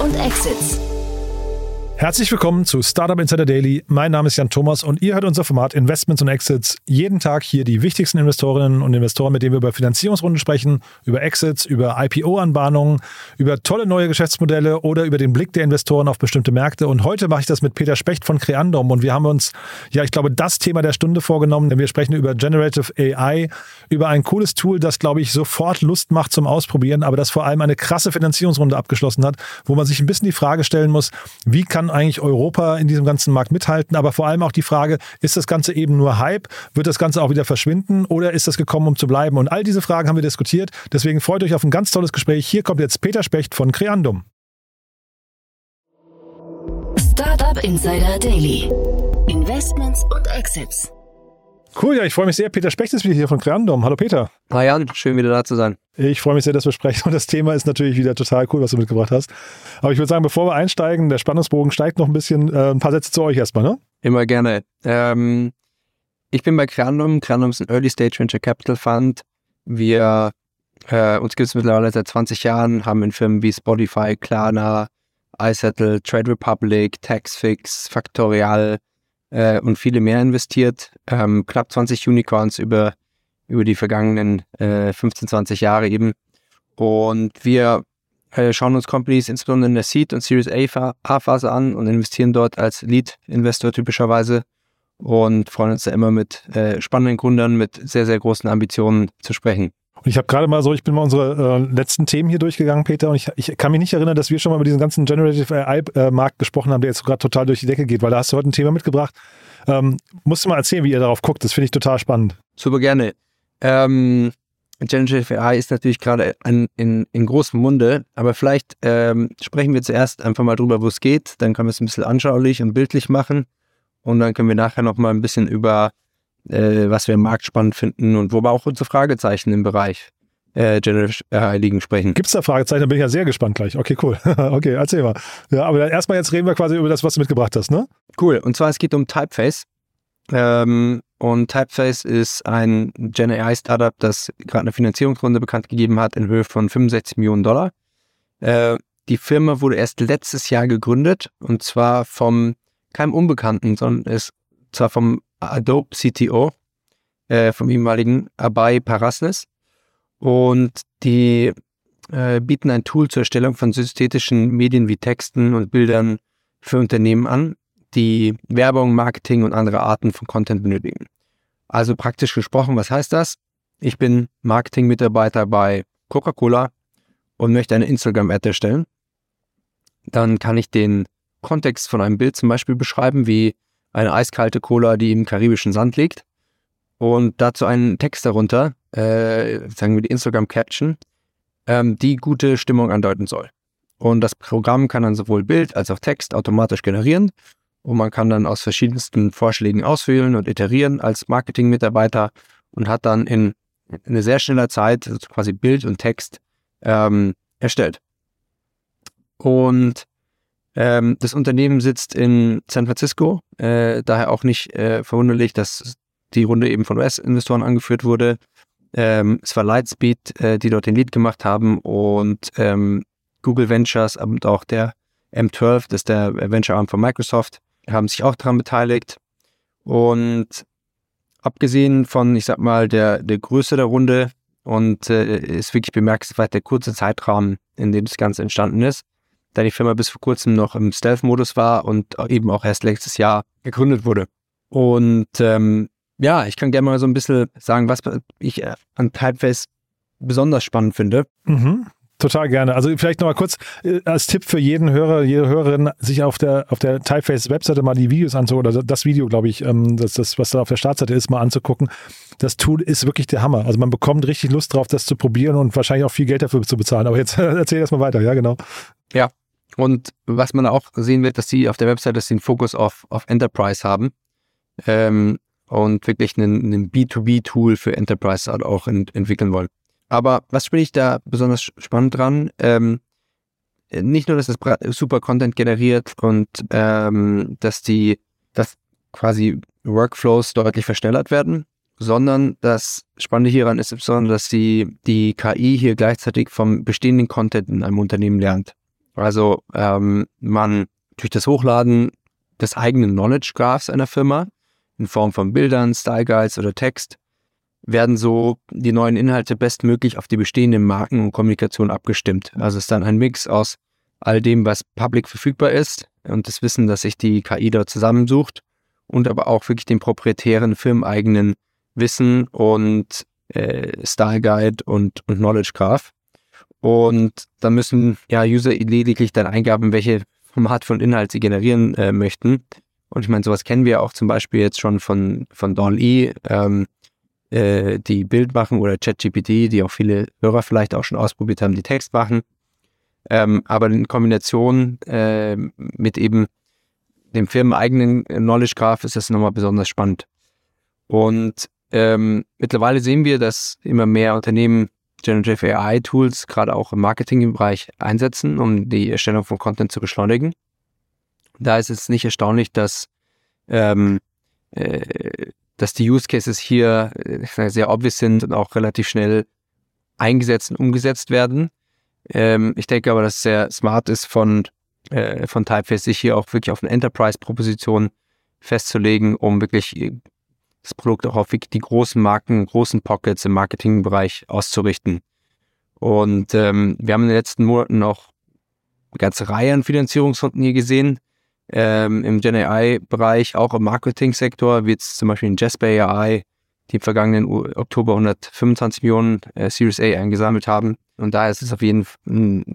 und Exits. Herzlich willkommen zu Startup Insider Daily. Mein Name ist Jan Thomas und ihr hört unser Format Investments und Exits. Jeden Tag hier die wichtigsten Investorinnen und Investoren, mit denen wir über Finanzierungsrunden sprechen, über Exits, über IPO-Anbahnungen, über tolle neue Geschäftsmodelle oder über den Blick der Investoren auf bestimmte Märkte. Und heute mache ich das mit Peter Specht von Creandum und wir haben uns, ja, ich glaube, das Thema der Stunde vorgenommen, denn wir sprechen über Generative AI, über ein cooles Tool, das, glaube ich, sofort Lust macht zum Ausprobieren, aber das vor allem eine krasse Finanzierungsrunde abgeschlossen hat, wo man sich ein bisschen die Frage stellen muss, wie kann eigentlich Europa in diesem ganzen Markt mithalten? Aber vor allem auch die Frage, ist das Ganze eben nur Hype? Wird das Ganze auch wieder verschwinden oder ist das gekommen, um zu bleiben? Und all diese Fragen haben wir diskutiert. Deswegen freut euch auf ein ganz tolles Gespräch. Hier kommt jetzt Peter Specht von Creandum. Startup Insider Daily. Investments und Exits. Cool, ja, ich freue mich sehr. Peter Specht ist wieder hier von Creandum. Hallo Peter. Hi Jan, schön wieder da zu sein. Ich freue mich sehr, dass wir sprechen. Und das Thema ist natürlich wieder total cool, was du mitgebracht hast. Aber ich würde sagen, bevor wir einsteigen, der Spannungsbogen steigt noch ein bisschen. Äh, ein paar Sätze zu euch erstmal, ne? Immer gerne. Ähm, ich bin bei Creandum. Creandum ist ein Early Stage Venture Capital Fund. Wir, äh, uns gibt es mittlerweile seit 20 Jahren, haben in Firmen wie Spotify, Klarna, iSettle, Trade Republic, Taxfix, Factorial, äh, und viele mehr investiert. Ähm, knapp 20 Unicorns über, über die vergangenen äh, 15, 20 Jahre eben. Und wir äh, schauen uns Companies insbesondere in der Seed- und Series A-Phase an und investieren dort als Lead-Investor typischerweise und freuen uns da immer mit äh, spannenden Gründern mit sehr, sehr großen Ambitionen zu sprechen. Und ich habe gerade mal so, ich bin mal unsere äh, letzten Themen hier durchgegangen, Peter, und ich, ich kann mich nicht erinnern, dass wir schon mal über diesen ganzen Generative AI-Markt äh, gesprochen haben, der jetzt gerade total durch die Decke geht, weil da hast du heute ein Thema mitgebracht. Ähm, musst du mal erzählen, wie ihr darauf guckt, das finde ich total spannend. Super gerne. Ähm, Generative AI ist natürlich gerade in, in, in großem Munde, aber vielleicht ähm, sprechen wir zuerst einfach mal drüber, wo es geht, dann können wir es ein bisschen anschaulich und bildlich machen und dann können wir nachher noch mal ein bisschen über äh, was wir im Markt spannend finden und wo wir auch unsere Fragezeichen im Bereich äh, Generative AI liegen sprechen. Gibt es da Fragezeichen? Da bin ich ja sehr gespannt gleich. Okay, cool. okay, erzähl mal. Ja, aber erstmal jetzt reden wir quasi über das, was du mitgebracht hast, ne? Cool. Und zwar es geht um Typeface. Ähm, und Typeface ist ein Gen AI Startup, das gerade eine Finanzierungsrunde bekannt gegeben hat in Höhe von 65 Millionen Dollar. Äh, die Firma wurde erst letztes Jahr gegründet und zwar vom keinem Unbekannten, sondern ist zwar vom Adobe CTO, äh, vom ehemaligen Abai Parasnes. Und die äh, bieten ein Tool zur Erstellung von synthetischen Medien wie Texten und Bildern für Unternehmen an, die Werbung, Marketing und andere Arten von Content benötigen. Also praktisch gesprochen, was heißt das? Ich bin Marketing-Mitarbeiter bei Coca-Cola und möchte eine Instagram-Ad erstellen. Dann kann ich den Kontext von einem Bild zum Beispiel beschreiben, wie eine eiskalte Cola, die im karibischen Sand liegt. Und dazu einen Text darunter, äh, sagen wir die Instagram-Caption, ähm, die gute Stimmung andeuten soll. Und das Programm kann dann sowohl Bild als auch Text automatisch generieren. Und man kann dann aus verschiedensten Vorschlägen auswählen und iterieren als Marketing-Mitarbeiter und hat dann in, in eine sehr schneller Zeit also quasi Bild und Text ähm, erstellt. Und ähm, das Unternehmen sitzt in San Francisco, äh, daher auch nicht äh, verwunderlich, dass die Runde eben von US-Investoren angeführt wurde. Ähm, es war Lightspeed, äh, die dort den Lead gemacht haben und ähm, Google Ventures und auch der M12, das ist der Venture-Arm von Microsoft, haben sich auch daran beteiligt. Und abgesehen von, ich sag mal, der, der Größe der Runde und äh, ist wirklich bemerkenswert der kurze Zeitrahmen, in dem das Ganze entstanden ist, da die Firma bis vor kurzem noch im Stealth-Modus war und eben auch erst letztes Jahr gegründet wurde. Und ähm, ja, ich kann gerne mal so ein bisschen sagen, was ich äh, an Typeface besonders spannend finde. Mhm. Total gerne. Also vielleicht nochmal kurz äh, als Tipp für jeden Hörer, jede Hörerin, sich auf der, auf der Typeface-Webseite mal die Videos anzugucken, oder das Video, glaube ich, ähm, das, das, was da auf der Startseite ist, mal anzugucken. Das Tool ist wirklich der Hammer. Also man bekommt richtig Lust drauf, das zu probieren und wahrscheinlich auch viel Geld dafür zu bezahlen. Aber jetzt erzähl erst mal weiter, ja, genau. Ja, und was man auch sehen wird, dass sie auf der Website dass sie einen Fokus auf, auf Enterprise haben ähm, und wirklich einen, einen B2B-Tool für Enterprise auch ent entwickeln wollen. Aber was finde ich da besonders spannend dran? Ähm, nicht nur, dass es super Content generiert und ähm, dass die, dass quasi Workflows deutlich verschnellert werden, sondern das Spannende hieran ist insbesondere, dass die, die KI hier gleichzeitig vom bestehenden Content in einem Unternehmen lernt. Also ähm, man durch das Hochladen des eigenen Knowledge Graphs einer Firma in Form von Bildern, Style Guides oder Text werden so die neuen Inhalte bestmöglich auf die bestehenden Marken und Kommunikation abgestimmt. Also es ist dann ein Mix aus all dem, was public verfügbar ist und das Wissen, das sich die KI dort zusammensucht und aber auch wirklich den proprietären, firmeneigenen Wissen und äh, Style Guide und, und Knowledge Graph. Und da müssen ja User lediglich dann eingeben, welche Format von Inhalt sie generieren äh, möchten. Und ich meine, sowas kennen wir auch zum Beispiel jetzt schon von, von DALL-E, ähm, äh, die Bild machen oder ChatGPT, die auch viele Hörer vielleicht auch schon ausprobiert haben, die Text machen. Ähm, aber in Kombination äh, mit eben dem firmeneigenen Knowledge Graph ist das nochmal besonders spannend. Und ähm, mittlerweile sehen wir, dass immer mehr Unternehmen Generative AI Tools gerade auch im Marketingbereich einsetzen, um die Erstellung von Content zu beschleunigen. Da ist es nicht erstaunlich, dass, ähm, äh, dass die Use Cases hier äh, sehr obvious sind und auch relativ schnell eingesetzt und umgesetzt werden. Ähm, ich denke aber, dass es sehr smart ist von, äh, von Typeface, sich hier auch wirklich auf eine Enterprise-Proposition festzulegen, um wirklich das Produkt auch auf die großen Marken, großen Pockets im Marketingbereich auszurichten. Und ähm, wir haben in den letzten Monaten noch eine ganze Reihe an Finanzierungsrunden hier gesehen. Ähm, Im Gen AI-Bereich, auch im Marketing-Sektor, wie jetzt zum Beispiel in Jasper AI, die im vergangenen Oktober 125 Millionen äh, Series A eingesammelt haben. Und daher ist es auf jeden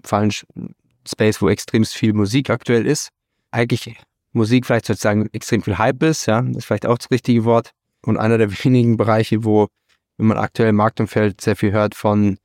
Fall ein Space, wo extrem viel Musik aktuell ist. Eigentlich Musik vielleicht sozusagen extrem viel Hype ist, ja, das ist vielleicht auch das richtige Wort und einer der wenigen Bereiche, wo, wenn man aktuell im Marktumfeld sehr viel hört von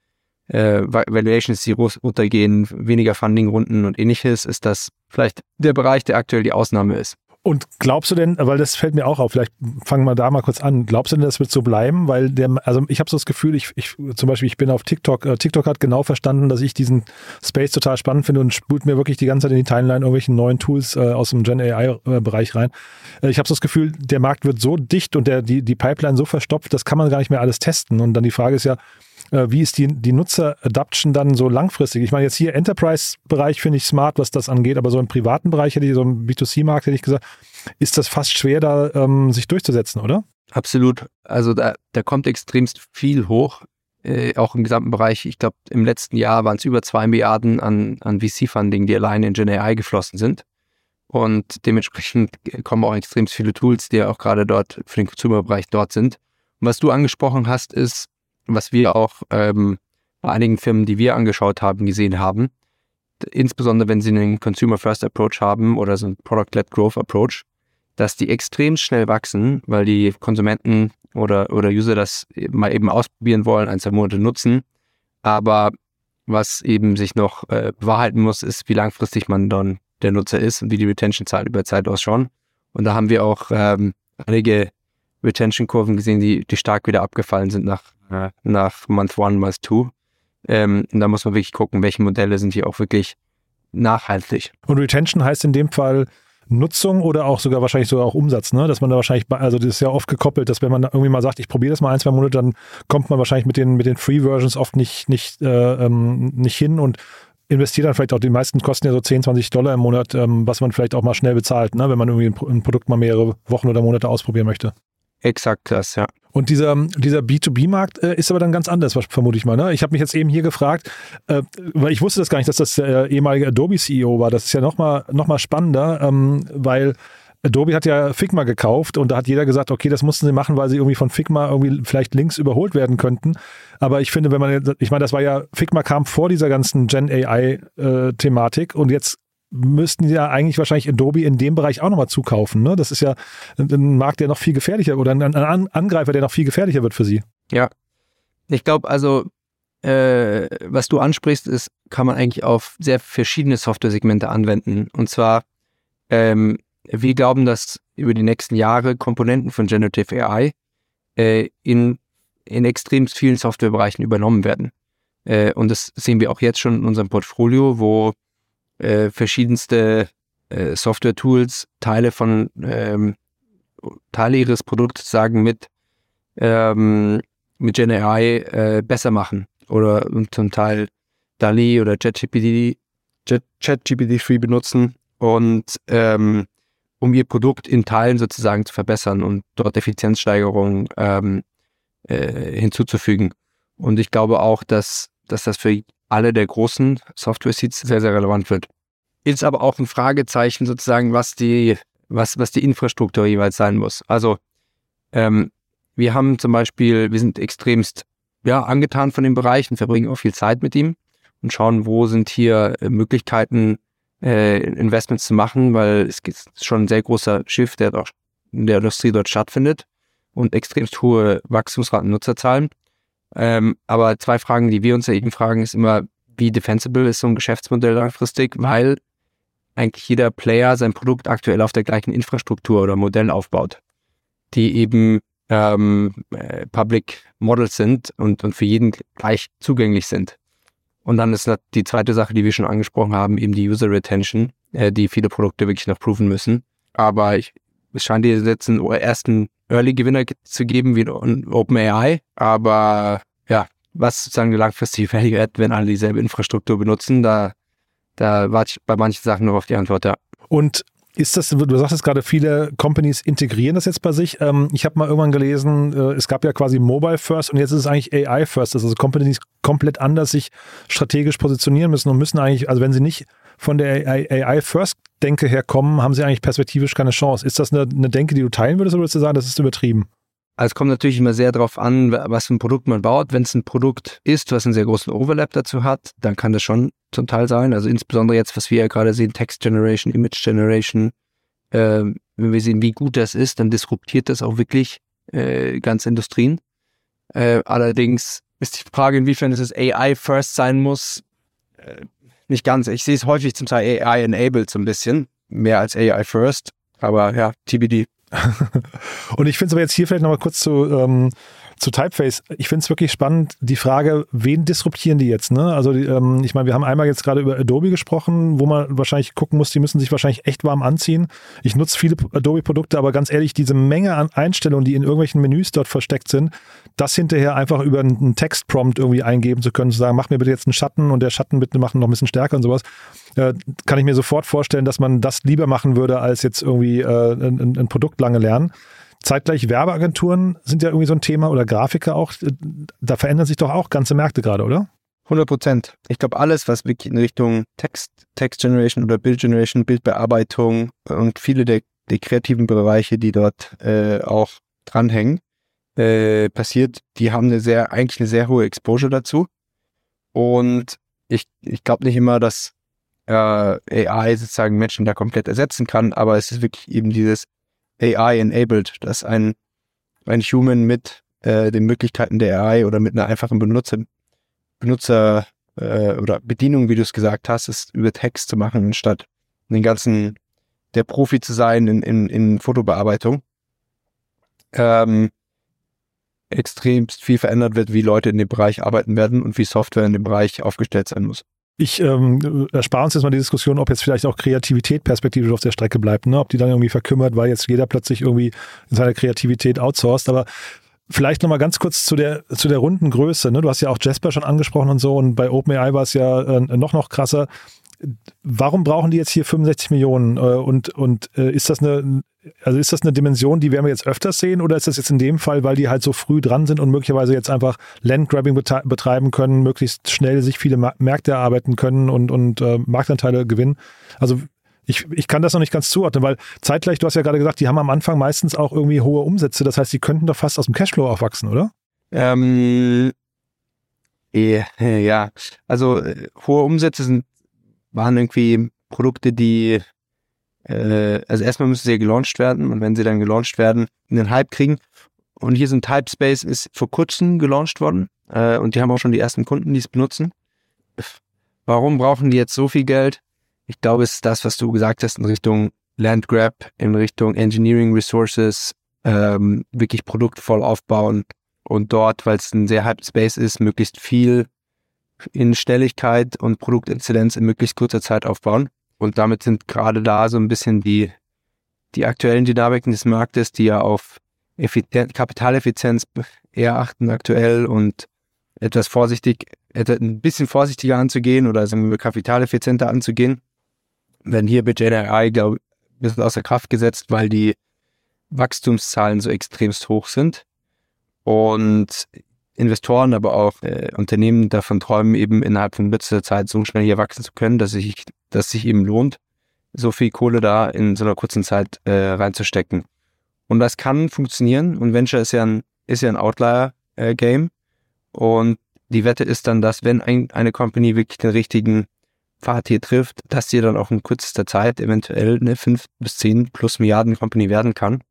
äh, Valuations, die runtergehen, weniger Fundingrunden und ähnliches, ist das vielleicht der Bereich, der aktuell die Ausnahme ist. Und glaubst du denn, weil das fällt mir auch auf, vielleicht fangen wir da mal kurz an, glaubst du denn, das wird so bleiben? Weil der, also ich habe so das Gefühl, ich, ich zum Beispiel, ich bin auf TikTok, äh, TikTok hat genau verstanden, dass ich diesen Space total spannend finde und spult mir wirklich die ganze Zeit in die Timeline irgendwelche neuen Tools äh, aus dem Gen AI-Bereich rein. Äh, ich habe so das Gefühl, der Markt wird so dicht und der, die, die Pipeline so verstopft, das kann man gar nicht mehr alles testen. Und dann die Frage ist ja, äh, wie ist die, die Nutzer-Adoption dann so langfristig? Ich meine, jetzt hier Enterprise-Bereich finde ich smart, was das angeht, aber so im privaten Bereich hätte ich, so im B2C-Markt hätte ich gesagt, ist das fast schwer, da ähm, sich durchzusetzen, oder? Absolut. Also da, da kommt extremst viel hoch, äh, auch im gesamten Bereich. Ich glaube, im letzten Jahr waren es über zwei Milliarden an, an VC-Funding, die allein in Gen AI geflossen sind. Und dementsprechend kommen auch extrem viele Tools, die ja auch gerade dort für den Consumer-Bereich dort sind. Und was du angesprochen hast, ist, was wir auch ähm, bei einigen Firmen, die wir angeschaut haben, gesehen haben, insbesondere wenn sie einen Consumer First Approach haben oder so einen Product-led Growth Approach, dass die extrem schnell wachsen, weil die Konsumenten oder, oder User das mal eben ausprobieren wollen, ein, zwei Monate nutzen. Aber was eben sich noch äh, bewahrheiten muss, ist, wie langfristig man dann der Nutzer ist und wie die Retention-Zahlen über Zeit ausschauen. Und da haben wir auch ähm, einige Retention-Kurven gesehen, die, die stark wieder abgefallen sind nach nach Month One, Month Two. Ähm, und da muss man wirklich gucken, welche Modelle sind hier auch wirklich nachhaltig. Und Retention heißt in dem Fall Nutzung oder auch sogar wahrscheinlich sogar auch Umsatz, ne? Dass man da wahrscheinlich, also das ist ja oft gekoppelt, dass wenn man irgendwie mal sagt, ich probiere das mal ein, zwei Monate, dann kommt man wahrscheinlich mit den, mit den Free-Versions oft nicht, nicht, äh, ähm, nicht hin und investiert dann vielleicht auch, die meisten kosten ja so 10, 20 Dollar im Monat, ähm, was man vielleicht auch mal schnell bezahlt, ne? wenn man irgendwie ein, ein Produkt mal mehrere Wochen oder Monate ausprobieren möchte. Exakt das, ja. Und dieser, dieser B2B-Markt äh, ist aber dann ganz anders, vermute ich mal. Ne? Ich habe mich jetzt eben hier gefragt, äh, weil ich wusste das gar nicht, dass das der ehemalige Adobe-CEO war. Das ist ja nochmal noch mal spannender, ähm, weil Adobe hat ja Figma gekauft und da hat jeder gesagt, okay, das mussten sie machen, weil sie irgendwie von Figma irgendwie vielleicht links überholt werden könnten. Aber ich finde, wenn man, ich meine, das war ja, Figma kam vor dieser ganzen Gen AI-Thematik äh, und jetzt müssten ja eigentlich wahrscheinlich Adobe in dem Bereich auch nochmal zukaufen. Ne? Das ist ja ein Markt, der noch viel gefährlicher oder ein Angreifer, der noch viel gefährlicher wird für sie. Ja. Ich glaube, also, äh, was du ansprichst, ist, kann man eigentlich auf sehr verschiedene Software-Segmente anwenden. Und zwar, ähm, wir glauben, dass über die nächsten Jahre Komponenten von Generative AI äh, in, in extrem vielen Softwarebereichen übernommen werden. Äh, und das sehen wir auch jetzt schon in unserem Portfolio, wo äh, verschiedenste äh, Software-Tools Teile von ähm, Teile ihres Produkts sagen mit ähm, mit Gen AI äh, besser machen oder zum Teil DALI oder ChatGPT ChatGPT-3 benutzen und ähm, um ihr Produkt in Teilen sozusagen zu verbessern und dort Effizienzsteigerungen ähm, äh, hinzuzufügen. Und ich glaube auch, dass, dass das für alle der großen Software-Seeds sehr, sehr relevant wird. Ist aber auch ein Fragezeichen sozusagen, was die, was, was die Infrastruktur jeweils sein muss. Also ähm, wir haben zum Beispiel, wir sind extremst ja, angetan von dem Bereich und verbringen auch viel Zeit mit ihm und schauen, wo sind hier äh, Möglichkeiten, äh, Investments zu machen, weil es ist schon ein sehr großer Shift, der dort in der Industrie dort stattfindet und extremst hohe Wachstumsraten Nutzerzahlen. Ähm, aber zwei Fragen, die wir uns ja eben fragen, ist immer, wie defensible ist so ein Geschäftsmodell langfristig, weil eigentlich jeder Player sein Produkt aktuell auf der gleichen Infrastruktur oder Modell aufbaut, die eben ähm, äh, Public Models sind und, und für jeden gleich zugänglich sind. Und dann ist die zweite Sache, die wir schon angesprochen haben, eben die User Retention, äh, die viele Produkte wirklich noch proven müssen. Aber ich, es scheint dir jetzt einen ersten Early-Gewinner zu geben wie OpenAI. Aber ja, was sozusagen die langfristige Value wenn alle dieselbe Infrastruktur benutzen, da, da warte ich bei manchen Sachen noch auf die Antwort, ja. Und ist das, du sagtest gerade, viele Companies integrieren das jetzt bei sich. Ähm, ich habe mal irgendwann gelesen, äh, es gab ja quasi Mobile First und jetzt ist es eigentlich AI First. Also Companies komplett anders sich strategisch positionieren müssen und müssen eigentlich, also wenn sie nicht von der AI First Denke herkommen, haben sie eigentlich perspektivisch keine Chance. Ist das eine, eine Denke, die du teilen würdest oder würdest du sagen, das ist übertrieben? Also es kommt natürlich immer sehr darauf an, was für ein Produkt man baut. Wenn es ein Produkt ist, was einen sehr großen Overlap dazu hat, dann kann das schon zum Teil sein. Also insbesondere jetzt, was wir ja gerade sehen, Text Generation, Image Generation. Äh, wenn wir sehen, wie gut das ist, dann disruptiert das auch wirklich äh, ganze Industrien. Äh, allerdings ist die Frage, inwiefern es AI first sein muss. Nicht ganz. Ich sehe es häufig zum Teil AI-enabled so ein bisschen, mehr als AI first. Aber ja, TBD. und ich finde es aber jetzt hier vielleicht nochmal kurz zu, ähm, zu Typeface. Ich finde es wirklich spannend, die Frage, wen disruptieren die jetzt? Ne? Also die, ähm, ich meine, wir haben einmal jetzt gerade über Adobe gesprochen, wo man wahrscheinlich gucken muss, die müssen sich wahrscheinlich echt warm anziehen. Ich nutze viele Adobe-Produkte, aber ganz ehrlich, diese Menge an Einstellungen, die in irgendwelchen Menüs dort versteckt sind, das hinterher einfach über einen Textprompt irgendwie eingeben zu können, zu sagen, mach mir bitte jetzt einen Schatten und der Schatten bitte machen noch ein bisschen stärker und sowas, äh, kann ich mir sofort vorstellen, dass man das lieber machen würde, als jetzt irgendwie äh, ein, ein Produkt lange lernen. Zeitgleich Werbeagenturen sind ja irgendwie so ein Thema oder Grafiker auch. Da verändern sich doch auch ganze Märkte gerade, oder? 100 Prozent. Ich glaube, alles, was wirklich in Richtung Text, Text Generation oder Bild Generation, Bildbearbeitung und viele der, der kreativen Bereiche, die dort äh, auch dranhängen, äh, passiert, die haben eine sehr, eigentlich eine sehr hohe Exposure dazu. Und ich, ich glaube nicht immer, dass äh, AI sozusagen Menschen da komplett ersetzen kann, aber es ist wirklich eben dieses AI-enabled, dass ein, ein Human mit äh, den Möglichkeiten der AI oder mit einer einfachen Benutzer, Benutzer äh, oder Bedienung, wie du es gesagt hast, es über Text zu machen, anstatt den ganzen der Profi zu sein in, in, in Fotobearbeitung, ähm, extrem viel verändert wird, wie Leute in dem Bereich arbeiten werden und wie Software in dem Bereich aufgestellt sein muss. Ich ähm, erspare uns jetzt mal die Diskussion, ob jetzt vielleicht auch Kreativität perspektivisch auf der Strecke bleibt, ne? ob die dann irgendwie verkümmert, weil jetzt jeder plötzlich irgendwie seine Kreativität outsourced. Aber vielleicht nochmal ganz kurz zu der, zu der runden Größe. Ne? Du hast ja auch Jasper schon angesprochen und so und bei OpenAI war es ja äh, noch, noch krasser. Warum brauchen die jetzt hier 65 Millionen? Äh, und und äh, ist das eine, also ist das eine Dimension, die werden wir jetzt öfters sehen oder ist das jetzt in dem Fall, weil die halt so früh dran sind und möglicherweise jetzt einfach Landgrabbing betreiben können, möglichst schnell sich viele Märkte erarbeiten können und, und äh, Marktanteile gewinnen? Also ich, ich kann das noch nicht ganz zuordnen, weil zeitgleich, du hast ja gerade gesagt, die haben am Anfang meistens auch irgendwie hohe Umsätze. Das heißt, die könnten doch fast aus dem Cashflow aufwachsen, oder? Ähm, ja, also äh, hohe Umsätze sind, waren irgendwie Produkte, die äh, also erstmal müssen sie ja gelauncht werden und wenn sie dann gelauncht werden, in den Hype kriegen. Und hier sind Typespace ist vor kurzem gelauncht worden äh, und die haben auch schon die ersten Kunden, die es benutzen. Warum brauchen die jetzt so viel Geld? Ich glaube, es ist das, was du gesagt hast in Richtung Landgrab, in Richtung Engineering Resources, ähm, wirklich produktvoll aufbauen und dort, weil es ein sehr Hype Space ist, möglichst viel in Schnelligkeit und Produktexzellenz in möglichst kurzer Zeit aufbauen. Und damit sind gerade da so ein bisschen die, die aktuellen Dynamiken des Marktes, die ja auf Effizien Kapitaleffizienz eher achten aktuell und etwas vorsichtig ein bisschen vorsichtiger anzugehen oder sagen wir kapitaleffizienter anzugehen. Werden hier bei GenAI, glaube ich, ein bisschen außer Kraft gesetzt, weil die Wachstumszahlen so extremst hoch sind und Investoren, aber auch äh, Unternehmen davon träumen, eben innerhalb von kürzester Zeit so schnell hier wachsen zu können, dass sich, dass sich eben lohnt, so viel Kohle da in so einer kurzen Zeit äh, reinzustecken. Und das kann funktionieren und Venture ist ja ein, ist ja ein Outlier-Game. Äh, und die Wette ist dann, dass wenn ein, eine Company wirklich den richtigen Pfad hier trifft, dass sie dann auch in kürzester Zeit eventuell eine 5 bis 10 plus Milliarden Company werden kann,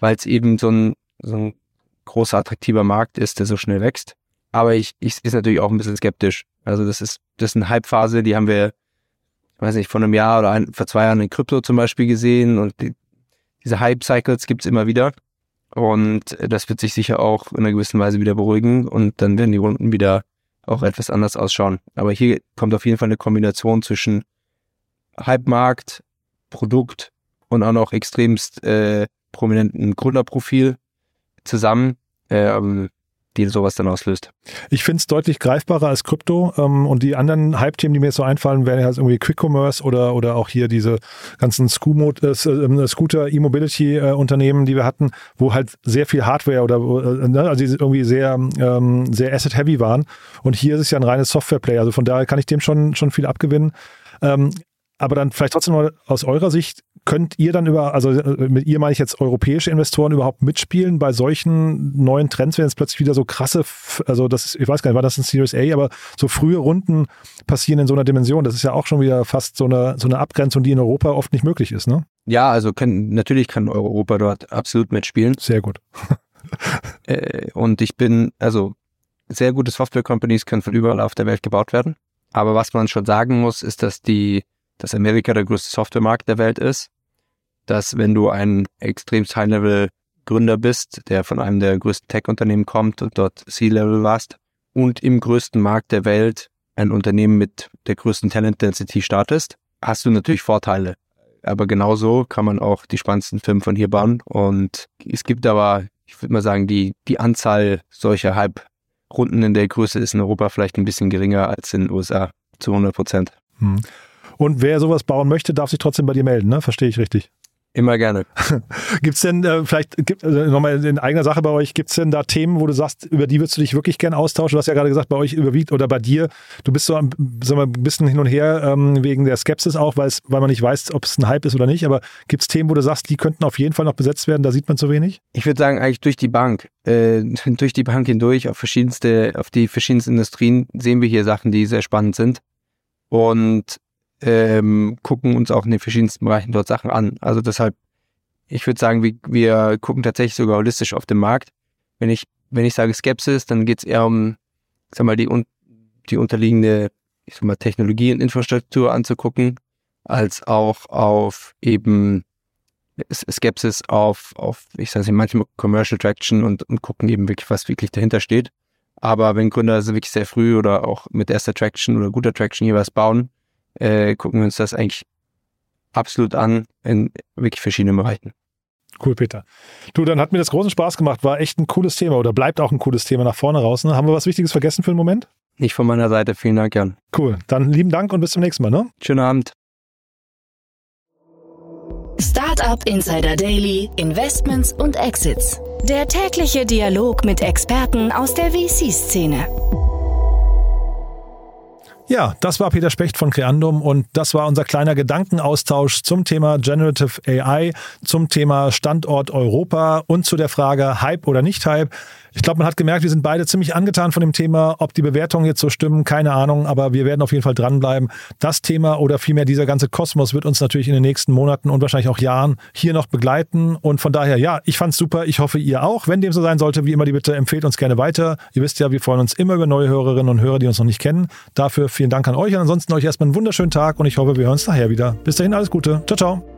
weil es eben so ein, so ein großer, attraktiver Markt ist, der so schnell wächst. Aber ich, ich ist natürlich auch ein bisschen skeptisch. Also das ist, das ist eine Hype-Phase, die haben wir, weiß nicht, vor einem Jahr oder ein, vor zwei Jahren in Krypto zum Beispiel gesehen und die, diese Hype-Cycles gibt's immer wieder. Und das wird sich sicher auch in einer gewissen Weise wieder beruhigen und dann werden die Runden wieder auch etwas anders ausschauen. Aber hier kommt auf jeden Fall eine Kombination zwischen Hype-Markt, Produkt und auch noch extremst äh, prominenten Gründerprofil zusammen, ähm, die sowas dann auslöst. Ich finde es deutlich greifbarer als Krypto ähm, und die anderen Hype-Themen, die mir jetzt so einfallen, wären halt irgendwie Quick-Commerce oder, oder auch hier diese ganzen äh, äh, Scooter-E-Mobility-Unternehmen, die wir hatten, wo halt sehr viel Hardware oder äh, ne, also irgendwie sehr, ähm, sehr asset-heavy waren. Und hier ist es ja ein reines Software-Play, also von daher kann ich dem schon, schon viel abgewinnen. Ähm, aber dann vielleicht trotzdem mal aus eurer Sicht, könnt ihr dann über, also äh, mit ihr meine ich jetzt europäische Investoren überhaupt mitspielen bei solchen neuen Trends, wenn es plötzlich wieder so krasse, also das ist, ich weiß gar nicht, war das ein Series A, aber so frühe Runden passieren in so einer Dimension, das ist ja auch schon wieder fast so eine, so eine Abgrenzung, die in Europa oft nicht möglich ist, ne? Ja, also können, natürlich kann Europa dort absolut mitspielen. Sehr gut. äh, und ich bin, also sehr gute Software-Companies können von überall auf der Welt gebaut werden. Aber was man schon sagen muss, ist, dass die dass Amerika der größte Softwaremarkt der Welt ist, dass wenn du ein extrem High-Level-Gründer bist, der von einem der größten Tech-Unternehmen kommt und dort C-Level warst und im größten Markt der Welt ein Unternehmen mit der größten Talent-Density startest, hast du natürlich Vorteile. Aber genauso kann man auch die spannendsten Firmen von hier bauen. Und es gibt aber, ich würde mal sagen, die, die Anzahl solcher Hype-Runden in der Größe ist in Europa vielleicht ein bisschen geringer als in den USA zu 100 Prozent. Hm. Und wer sowas bauen möchte, darf sich trotzdem bei dir melden, ne? Verstehe ich richtig. Immer gerne. Gibt es denn äh, vielleicht, gibt, also nochmal in eigener Sache bei euch, gibt es denn da Themen, wo du sagst, über die würdest du dich wirklich gerne austauschen? Du hast ja gerade gesagt, bei euch überwiegt oder bei dir, du bist so ein, sagen wir, ein bisschen hin und her ähm, wegen der Skepsis auch, weil man nicht weiß, ob es ein Hype ist oder nicht. Aber gibt es Themen, wo du sagst, die könnten auf jeden Fall noch besetzt werden, da sieht man zu wenig? Ich würde sagen, eigentlich durch die Bank. Äh, durch die Bank hindurch, auf verschiedenste, auf die verschiedensten Industrien sehen wir hier Sachen, die sehr spannend sind. Und ähm, gucken uns auch in den verschiedensten Bereichen dort Sachen an. Also deshalb, ich würde sagen, wir, wir gucken tatsächlich sogar holistisch auf den Markt. Wenn ich, wenn ich sage Skepsis, dann geht es eher um, sag mal, die, die unterliegende, ich sag mal, Technologie und Infrastruktur anzugucken, als auch auf eben Skepsis auf, auf, ich sage es manchmal Commercial Traction und, und gucken eben wirklich, was wirklich dahinter steht. Aber wenn Gründer also wirklich sehr früh oder auch mit erster Traction oder guter Traction hier was bauen, äh, gucken wir uns das eigentlich absolut an in wirklich verschiedenen Bereichen. Cool, Peter. Du, dann hat mir das großen Spaß gemacht. War echt ein cooles Thema oder bleibt auch ein cooles Thema nach vorne raus. Ne? Haben wir was Wichtiges vergessen für den Moment? Nicht von meiner Seite. Vielen Dank, Jan. Cool. Dann lieben Dank und bis zum nächsten Mal. Ne? Schönen Abend. Startup Insider Daily, Investments und Exits. Der tägliche Dialog mit Experten aus der VC-Szene. Ja, das war Peter Specht von Creandum und das war unser kleiner Gedankenaustausch zum Thema Generative AI, zum Thema Standort Europa und zu der Frage Hype oder nicht Hype. Ich glaube, man hat gemerkt, wir sind beide ziemlich angetan von dem Thema. Ob die Bewertungen jetzt so stimmen, keine Ahnung, aber wir werden auf jeden Fall dranbleiben. Das Thema oder vielmehr dieser ganze Kosmos wird uns natürlich in den nächsten Monaten und wahrscheinlich auch Jahren hier noch begleiten. Und von daher, ja, ich fand's super. Ich hoffe, ihr auch. Wenn dem so sein sollte, wie immer die Bitte, empfehlt uns gerne weiter. Ihr wisst ja, wir freuen uns immer über neue Hörerinnen und Hörer, die uns noch nicht kennen. Dafür vielen Dank an euch und ansonsten euch erstmal einen wunderschönen Tag und ich hoffe, wir hören uns nachher wieder. Bis dahin, alles Gute. Ciao, ciao.